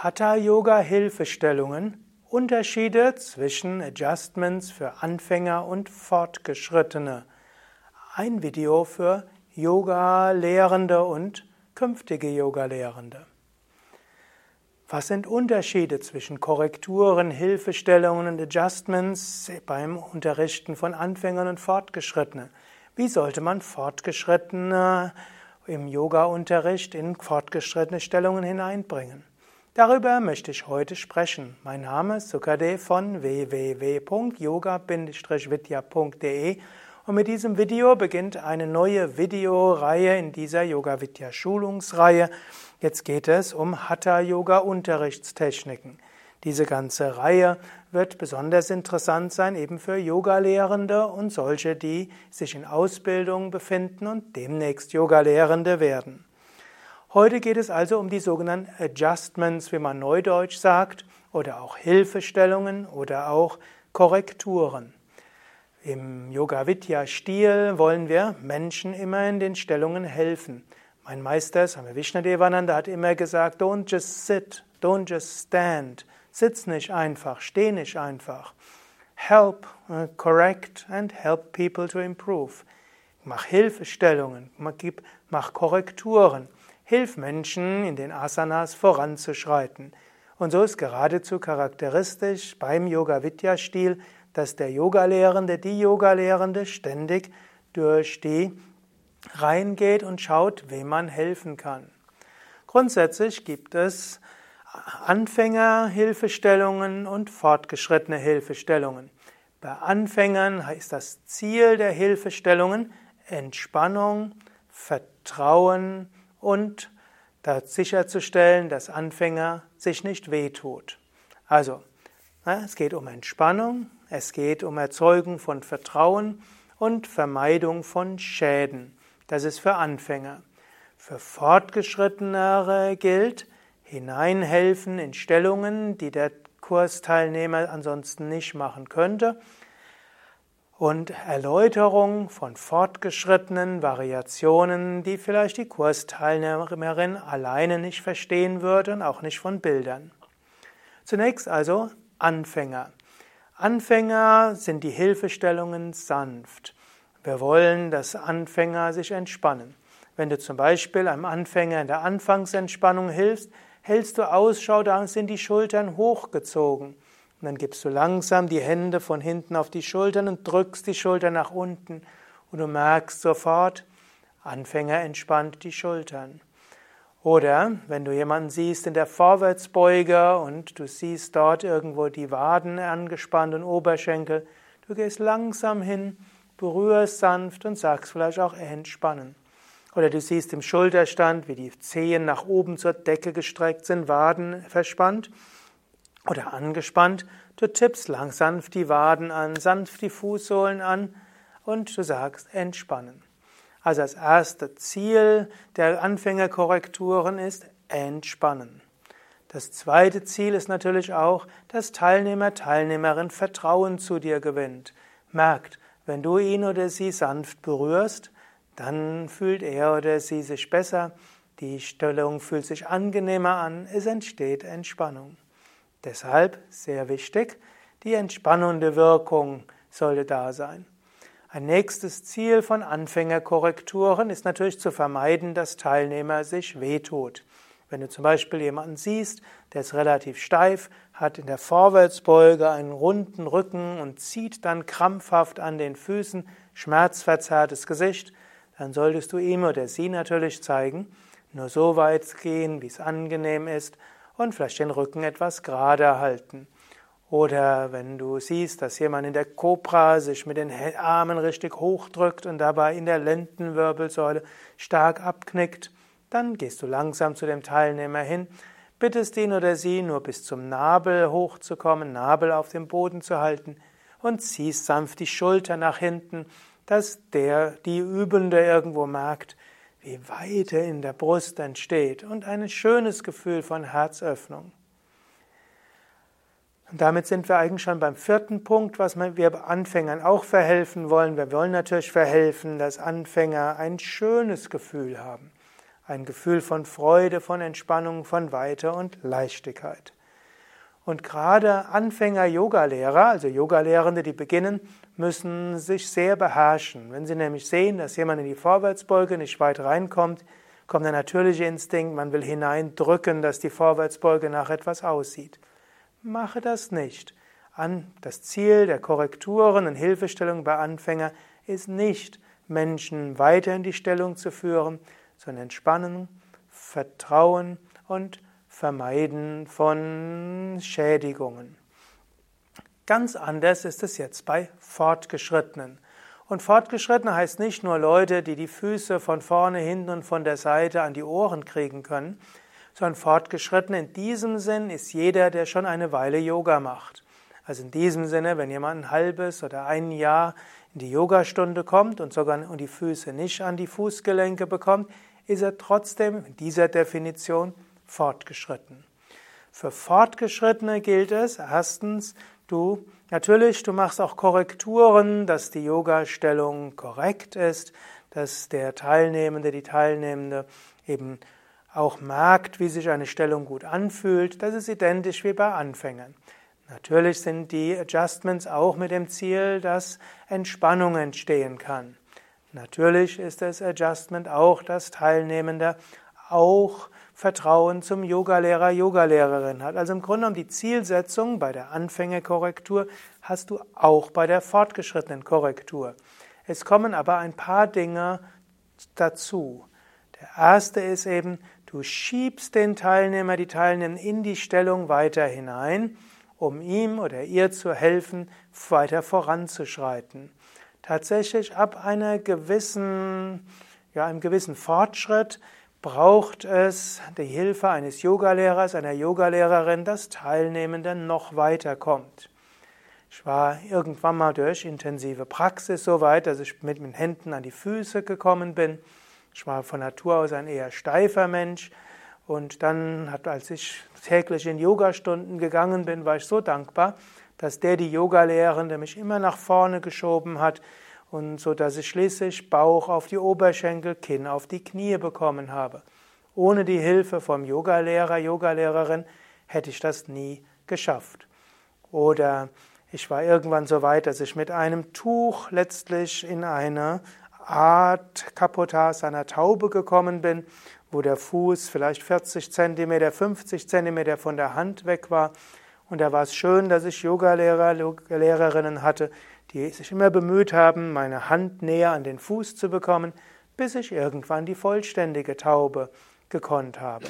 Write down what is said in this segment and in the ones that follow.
Hatha-Yoga-Hilfestellungen, Unterschiede zwischen Adjustments für Anfänger und Fortgeschrittene. Ein Video für Yoga-Lehrende und künftige Yoga-Lehrende. Was sind Unterschiede zwischen Korrekturen, Hilfestellungen und Adjustments beim Unterrichten von Anfängern und Fortgeschrittenen? Wie sollte man Fortgeschrittene im Yoga-Unterricht in fortgeschrittene Stellungen hineinbringen? Darüber möchte ich heute sprechen. Mein Name ist Sukade von www.yoga-vidya.de und mit diesem Video beginnt eine neue Videoreihe in dieser Yoga Vidya Schulungsreihe. Jetzt geht es um Hatha Yoga Unterrichtstechniken. Diese ganze Reihe wird besonders interessant sein, eben für Yogalehrende und solche, die sich in Ausbildung befinden und demnächst Yogalehrende werden. Heute geht es also um die sogenannten Adjustments, wie man neudeutsch sagt, oder auch Hilfestellungen oder auch Korrekturen. Im Yoga Vidya Stil wollen wir Menschen immer in den Stellungen helfen. Mein Meister Swami Vishnadevananda hat immer gesagt, don't just sit, don't just stand. Sitz nicht einfach, steh nicht einfach. Help, uh, correct and help people to improve. Mach Hilfestellungen, mach Korrekturen. Hilf Menschen, in den Asanas voranzuschreiten. Und so ist geradezu charakteristisch beim Yoga-Vidya-Stil, dass der Yogalehrende, die Yogalehrende ständig durch die Reihen geht und schaut, wem man helfen kann. Grundsätzlich gibt es Anfängerhilfestellungen und fortgeschrittene Hilfestellungen. Bei Anfängern ist das Ziel der Hilfestellungen Entspannung, Vertrauen, und sicherzustellen, dass Anfänger sich nicht wehtut. Also, es geht um Entspannung, es geht um Erzeugung von Vertrauen und Vermeidung von Schäden. Das ist für Anfänger. Für Fortgeschrittenere gilt, hineinhelfen in Stellungen, die der Kursteilnehmer ansonsten nicht machen könnte und Erläuterung von fortgeschrittenen Variationen, die vielleicht die Kursteilnehmerin alleine nicht verstehen würde und auch nicht von Bildern. Zunächst also Anfänger. Anfänger sind die Hilfestellungen sanft. Wir wollen, dass Anfänger sich entspannen. Wenn du zum Beispiel einem Anfänger in der Anfangsentspannung hilfst, hältst du Ausschau, da sind die Schultern hochgezogen. Und dann gibst du langsam die Hände von hinten auf die Schultern und drückst die Schultern nach unten. Und du merkst sofort, Anfänger entspannt die Schultern. Oder wenn du jemanden siehst in der Vorwärtsbeuge und du siehst dort irgendwo die Waden angespannt und Oberschenkel, du gehst langsam hin, berührst sanft und sagst vielleicht auch entspannen. Oder du siehst im Schulterstand, wie die Zehen nach oben zur Decke gestreckt sind, Waden verspannt oder angespannt. Du tippst lang sanft die Waden an, sanft die Fußsohlen an und du sagst entspannen. Also das erste Ziel der Anfängerkorrekturen ist entspannen. Das zweite Ziel ist natürlich auch, dass Teilnehmer, Teilnehmerin Vertrauen zu dir gewinnt. Merkt, wenn du ihn oder sie sanft berührst, dann fühlt er oder sie sich besser, die Stellung fühlt sich angenehmer an, es entsteht Entspannung. Deshalb sehr wichtig, die entspannende Wirkung sollte da sein. Ein nächstes Ziel von Anfängerkorrekturen ist natürlich zu vermeiden, dass Teilnehmer sich wehtut. Wenn du zum Beispiel jemanden siehst, der ist relativ steif, hat in der Vorwärtsbeuge einen runden Rücken und zieht dann krampfhaft an den Füßen, schmerzverzerrtes Gesicht, dann solltest du ihm oder sie natürlich zeigen, nur so weit gehen, wie es angenehm ist, und vielleicht den Rücken etwas gerade halten. Oder wenn du siehst, dass jemand in der Kobra sich mit den Armen richtig hochdrückt und dabei in der Lendenwirbelsäule stark abknickt, dann gehst du langsam zu dem Teilnehmer hin, bittest ihn oder sie nur bis zum Nabel hochzukommen, Nabel auf dem Boden zu halten und ziehst sanft die Schulter nach hinten, dass der, die Übende irgendwo merkt, wie Weite in der Brust entsteht und ein schönes Gefühl von Herzöffnung. Und damit sind wir eigentlich schon beim vierten Punkt, was wir Anfängern auch verhelfen wollen. Wir wollen natürlich verhelfen, dass Anfänger ein schönes Gefühl haben. ein Gefühl von Freude, von Entspannung, von Weite und Leichtigkeit. Und gerade Anfänger-Yoga-Lehrer, also Yogalehrende, die beginnen, müssen sich sehr beherrschen. Wenn sie nämlich sehen, dass jemand in die Vorwärtsbeuge nicht weit reinkommt, kommt der natürliche Instinkt, man will hineindrücken, dass die Vorwärtsbeuge nach etwas aussieht. Mache das nicht. An das Ziel der Korrekturen und Hilfestellung bei Anfängern ist nicht, Menschen weiter in die Stellung zu führen, sondern entspannen, vertrauen und Vermeiden von Schädigungen. Ganz anders ist es jetzt bei Fortgeschrittenen. Und Fortgeschrittene heißt nicht nur Leute, die die Füße von vorne, hinten und von der Seite an die Ohren kriegen können, sondern Fortgeschrittene in diesem Sinn ist jeder, der schon eine Weile Yoga macht. Also in diesem Sinne, wenn jemand ein halbes oder ein Jahr in die Yogastunde kommt und sogar und die Füße nicht an die Fußgelenke bekommt, ist er trotzdem in dieser Definition fortgeschritten. Für Fortgeschrittene gilt es, erstens, du, natürlich, du machst auch Korrekturen, dass die Yoga-Stellung korrekt ist, dass der Teilnehmende, die Teilnehmende eben auch merkt, wie sich eine Stellung gut anfühlt. Das ist identisch wie bei Anfängern. Natürlich sind die Adjustments auch mit dem Ziel, dass Entspannung entstehen kann. Natürlich ist das Adjustment auch, dass Teilnehmende auch Vertrauen zum Yogalehrer, Yogalehrerin hat. Also im Grunde genommen die Zielsetzung bei der Anfängerkorrektur hast du auch bei der fortgeschrittenen Korrektur. Es kommen aber ein paar Dinge dazu. Der erste ist eben, du schiebst den Teilnehmer, die Teilnehmer in die Stellung weiter hinein, um ihm oder ihr zu helfen, weiter voranzuschreiten. Tatsächlich ab einer gewissen, ja, einem gewissen Fortschritt braucht es die Hilfe eines Yogalehrers, einer Yogalehrerin, dass Teilnehmende noch weiterkommt. Ich war irgendwann mal durch intensive Praxis so weit, dass ich mit den Händen an die Füße gekommen bin. Ich war von Natur aus ein eher steifer Mensch. Und dann, als ich täglich in Yogastunden gegangen bin, war ich so dankbar, dass der die Yogalehrende mich immer nach vorne geschoben hat und so dass ich schließlich Bauch auf die Oberschenkel, Kinn auf die Knie bekommen habe. Ohne die Hilfe vom Yogalehrer, Yogalehrerin hätte ich das nie geschafft. Oder ich war irgendwann so weit, dass ich mit einem Tuch letztlich in eine Art Kapotas einer Taube gekommen bin, wo der Fuß vielleicht 40 Zentimeter, 50 Zentimeter von der Hand weg war. Und da war es schön, dass ich Yogalehrer, Lehrerinnen hatte, die sich immer bemüht haben, meine Hand näher an den Fuß zu bekommen, bis ich irgendwann die vollständige Taube gekonnt habe.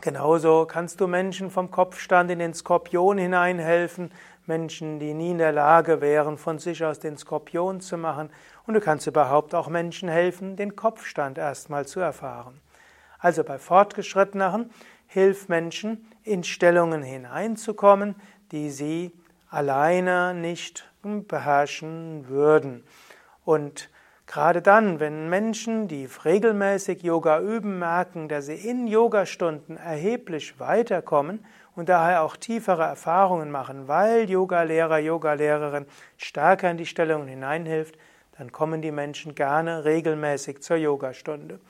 Genauso kannst du Menschen vom Kopfstand in den Skorpion hineinhelfen, Menschen, die nie in der Lage wären, von sich aus den Skorpion zu machen. Und du kannst überhaupt auch Menschen helfen, den Kopfstand erstmal zu erfahren. Also bei Fortgeschritteneren hilf Menschen, in Stellungen hineinzukommen, die sie alleine nicht beherrschen würden. Und gerade dann, wenn Menschen, die regelmäßig Yoga üben, merken, dass sie in Yogastunden erheblich weiterkommen und daher auch tiefere Erfahrungen machen, weil Yogalehrer, Yogalehrerin stärker in die Stellung hineinhilft, dann kommen die Menschen gerne regelmäßig zur Yogastunde.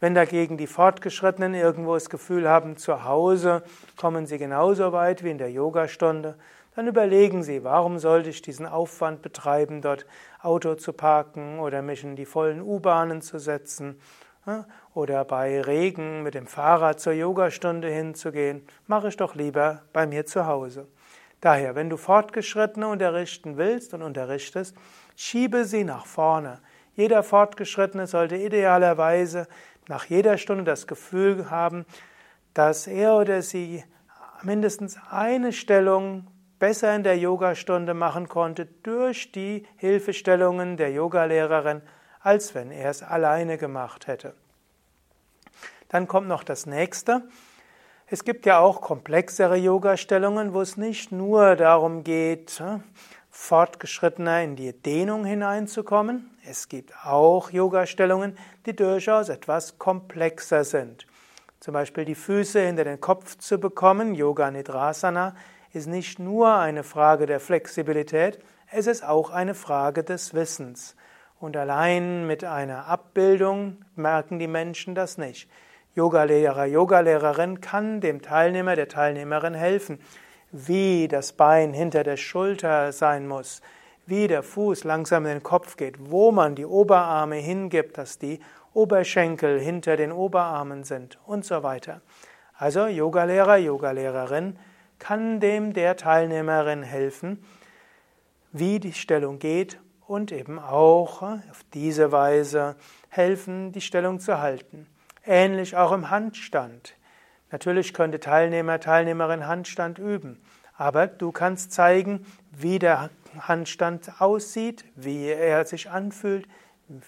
Wenn dagegen die Fortgeschrittenen irgendwo das Gefühl haben, zu Hause kommen sie genauso weit wie in der Yogastunde, dann überlegen Sie, warum sollte ich diesen Aufwand betreiben, dort Auto zu parken oder mich in die vollen U-Bahnen zu setzen oder bei Regen mit dem Fahrrad zur Yogastunde hinzugehen, mache ich doch lieber bei mir zu Hause. Daher, wenn du Fortgeschrittene unterrichten willst und unterrichtest, schiebe sie nach vorne. Jeder Fortgeschrittene sollte idealerweise nach jeder Stunde das Gefühl haben, dass er oder sie mindestens eine Stellung besser in der Yogastunde machen konnte durch die Hilfestellungen der Yogalehrerin, als wenn er es alleine gemacht hätte. Dann kommt noch das nächste. Es gibt ja auch komplexere Yogastellungen, wo es nicht nur darum geht, hm, fortgeschrittener in die Dehnung hineinzukommen. Es gibt auch Yogastellungen, die durchaus etwas komplexer sind. Zum Beispiel die Füße hinter den Kopf zu bekommen, Yoga Nidrasana, ist nicht nur eine Frage der Flexibilität, es ist auch eine Frage des Wissens. Und allein mit einer Abbildung merken die Menschen das nicht. Yogalehrer, Yogalehrerin kann dem Teilnehmer, der Teilnehmerin helfen, wie das Bein hinter der Schulter sein muss, wie der Fuß langsam in den Kopf geht, wo man die Oberarme hingibt, dass die Oberschenkel hinter den Oberarmen sind und so weiter. Also Yogalehrer, Yogalehrerin kann dem der Teilnehmerin helfen, wie die Stellung geht und eben auch auf diese Weise helfen, die Stellung zu halten. Ähnlich auch im Handstand. Natürlich könnte Teilnehmer, Teilnehmerin Handstand üben, aber du kannst zeigen, wie der Handstand aussieht, wie er sich anfühlt,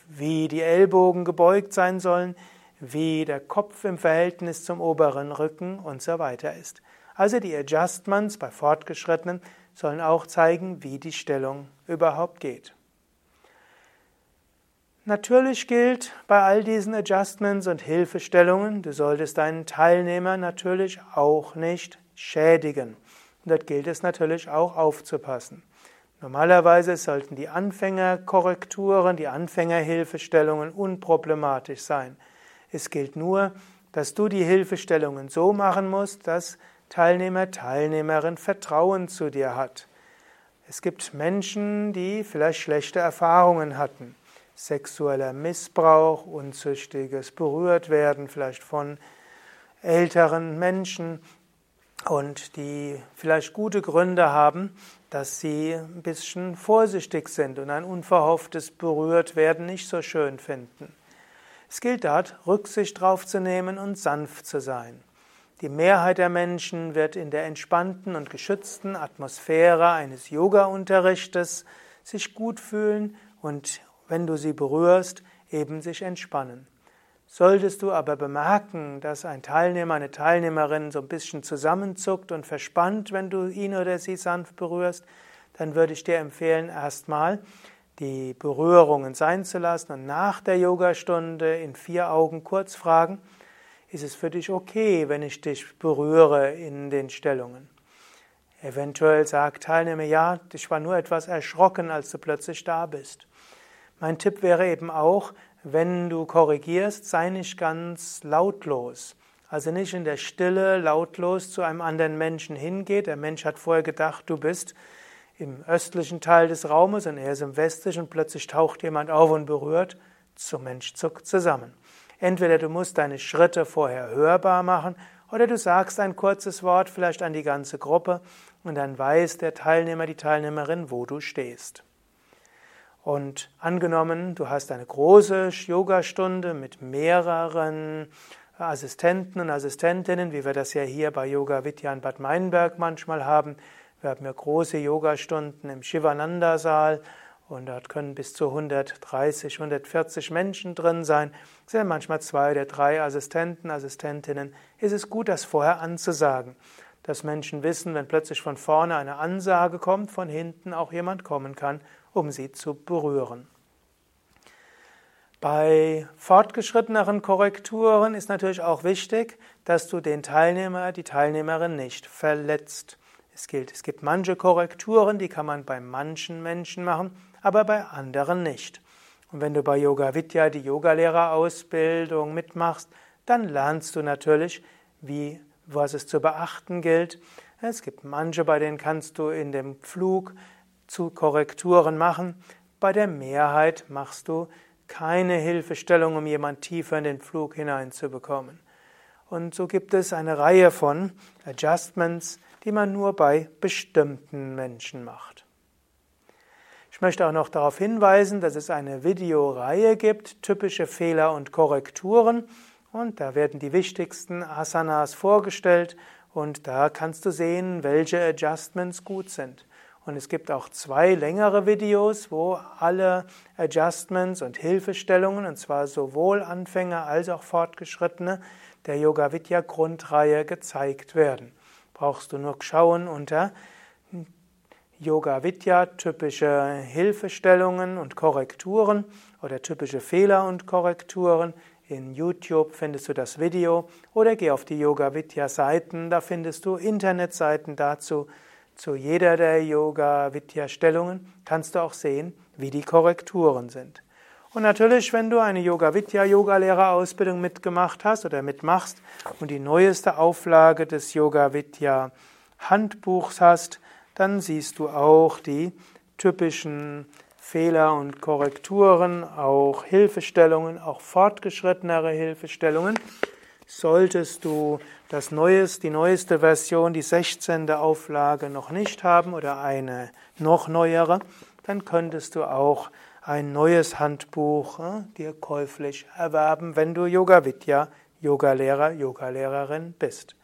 wie die Ellbogen gebeugt sein sollen, wie der Kopf im Verhältnis zum oberen Rücken und so weiter ist. Also die Adjustments bei Fortgeschrittenen sollen auch zeigen, wie die Stellung überhaupt geht. Natürlich gilt bei all diesen Adjustments und Hilfestellungen, du solltest deinen Teilnehmer natürlich auch nicht schädigen. Und dort gilt es natürlich auch aufzupassen. Normalerweise sollten die Anfängerkorrekturen, die Anfängerhilfestellungen unproblematisch sein. Es gilt nur, dass du die Hilfestellungen so machen musst, dass Teilnehmer, Teilnehmerin Vertrauen zu dir hat. Es gibt Menschen, die vielleicht schlechte Erfahrungen hatten sexueller Missbrauch, unzüchtiges Berührtwerden, vielleicht von älteren Menschen und die vielleicht gute Gründe haben, dass sie ein bisschen vorsichtig sind und ein unverhofftes Berührtwerden nicht so schön finden. Es gilt dort, Rücksicht drauf zu nehmen und sanft zu sein. Die Mehrheit der Menschen wird in der entspannten und geschützten Atmosphäre eines Yoga-Unterrichtes sich gut fühlen und wenn du sie berührst, eben sich entspannen. Solltest du aber bemerken, dass ein Teilnehmer, eine Teilnehmerin so ein bisschen zusammenzuckt und verspannt, wenn du ihn oder sie sanft berührst, dann würde ich dir empfehlen, erstmal die Berührungen sein zu lassen und nach der Yogastunde in vier Augen kurz fragen, ist es für dich okay, wenn ich dich berühre in den Stellungen? Eventuell sagt Teilnehmer, ja, ich war nur etwas erschrocken, als du plötzlich da bist. Mein Tipp wäre eben auch, wenn du korrigierst, sei nicht ganz lautlos. Also nicht in der Stille lautlos zu einem anderen Menschen hingeht. Der Mensch hat vorher gedacht, du bist im östlichen Teil des Raumes und er ist im westlichen und plötzlich taucht jemand auf und berührt. Zum Mensch zuckt zusammen. Entweder du musst deine Schritte vorher hörbar machen oder du sagst ein kurzes Wort vielleicht an die ganze Gruppe und dann weiß der Teilnehmer, die Teilnehmerin, wo du stehst. Und angenommen, du hast eine große Yogastunde mit mehreren Assistenten und Assistentinnen, wie wir das ja hier bei Yoga Vidya in Bad Meinberg manchmal haben. Wir haben ja große Yogastunden im Shivananda-Saal und dort können bis zu 130, 140 Menschen drin sein. Es sind manchmal zwei oder drei Assistenten, Assistentinnen. Ist es gut, das vorher anzusagen, dass Menschen wissen, wenn plötzlich von vorne eine Ansage kommt, von hinten auch jemand kommen kann um sie zu berühren. Bei fortgeschritteneren Korrekturen ist natürlich auch wichtig, dass du den Teilnehmer, die Teilnehmerin nicht verletzt. Es gilt, es gibt manche Korrekturen, die kann man bei manchen Menschen machen, aber bei anderen nicht. Und wenn du bei Yoga Vidya die Yogalehrerausbildung mitmachst, dann lernst du natürlich, wie, was es zu beachten gilt. Es gibt manche, bei denen kannst du in dem Flug zu Korrekturen machen. Bei der Mehrheit machst du keine Hilfestellung, um jemand tiefer in den Flug hineinzubekommen. Und so gibt es eine Reihe von Adjustments, die man nur bei bestimmten Menschen macht. Ich möchte auch noch darauf hinweisen, dass es eine Videoreihe gibt, typische Fehler und Korrekturen. Und da werden die wichtigsten Asanas vorgestellt und da kannst du sehen, welche Adjustments gut sind. Und es gibt auch zwei längere Videos, wo alle Adjustments und Hilfestellungen, und zwar sowohl Anfänger als auch Fortgeschrittene, der Yoga Vidya Grundreihe gezeigt werden. Brauchst du nur schauen unter Yoga Vidya typische Hilfestellungen und Korrekturen oder typische Fehler und Korrekturen. In YouTube findest du das Video oder geh auf die Yoga Vidya Seiten, da findest du Internetseiten dazu zu jeder der Yoga-Vidya-Stellungen kannst du auch sehen, wie die Korrekturen sind. Und natürlich, wenn du eine Yoga Vidya Yogalehrerausbildung mitgemacht hast oder mitmachst und die neueste Auflage des Yoga Vidya Handbuchs hast, dann siehst du auch die typischen Fehler und Korrekturen, auch Hilfestellungen, auch fortgeschrittenere Hilfestellungen. Solltest du das Neues, die neueste Version, die 16. Auflage noch nicht haben oder eine noch neuere, dann könntest du auch ein neues Handbuch äh, dir käuflich erwerben, wenn du Yoga Vidya Yogalehrer, Yogalehrerin bist.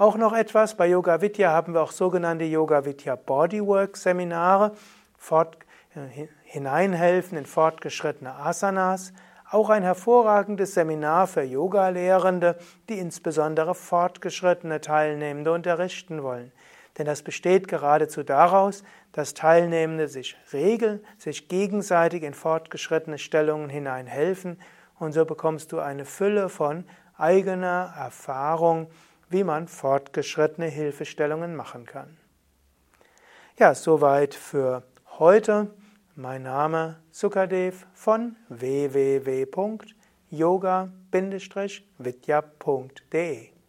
Auch noch etwas, bei Yoga Vidya haben wir auch sogenannte Yoga Vidya Bodywork Seminare, fort, äh, hineinhelfen in fortgeschrittene Asanas, auch ein hervorragendes Seminar für Yoga-Lehrende, die insbesondere fortgeschrittene Teilnehmende unterrichten wollen. Denn das besteht geradezu daraus, dass Teilnehmende sich regeln, sich gegenseitig in fortgeschrittene Stellungen hineinhelfen. Und so bekommst du eine Fülle von eigener Erfahrung, wie man fortgeschrittene Hilfestellungen machen kann. Ja, soweit für heute. Mein Name Sukadev von www.yoga-vidya.de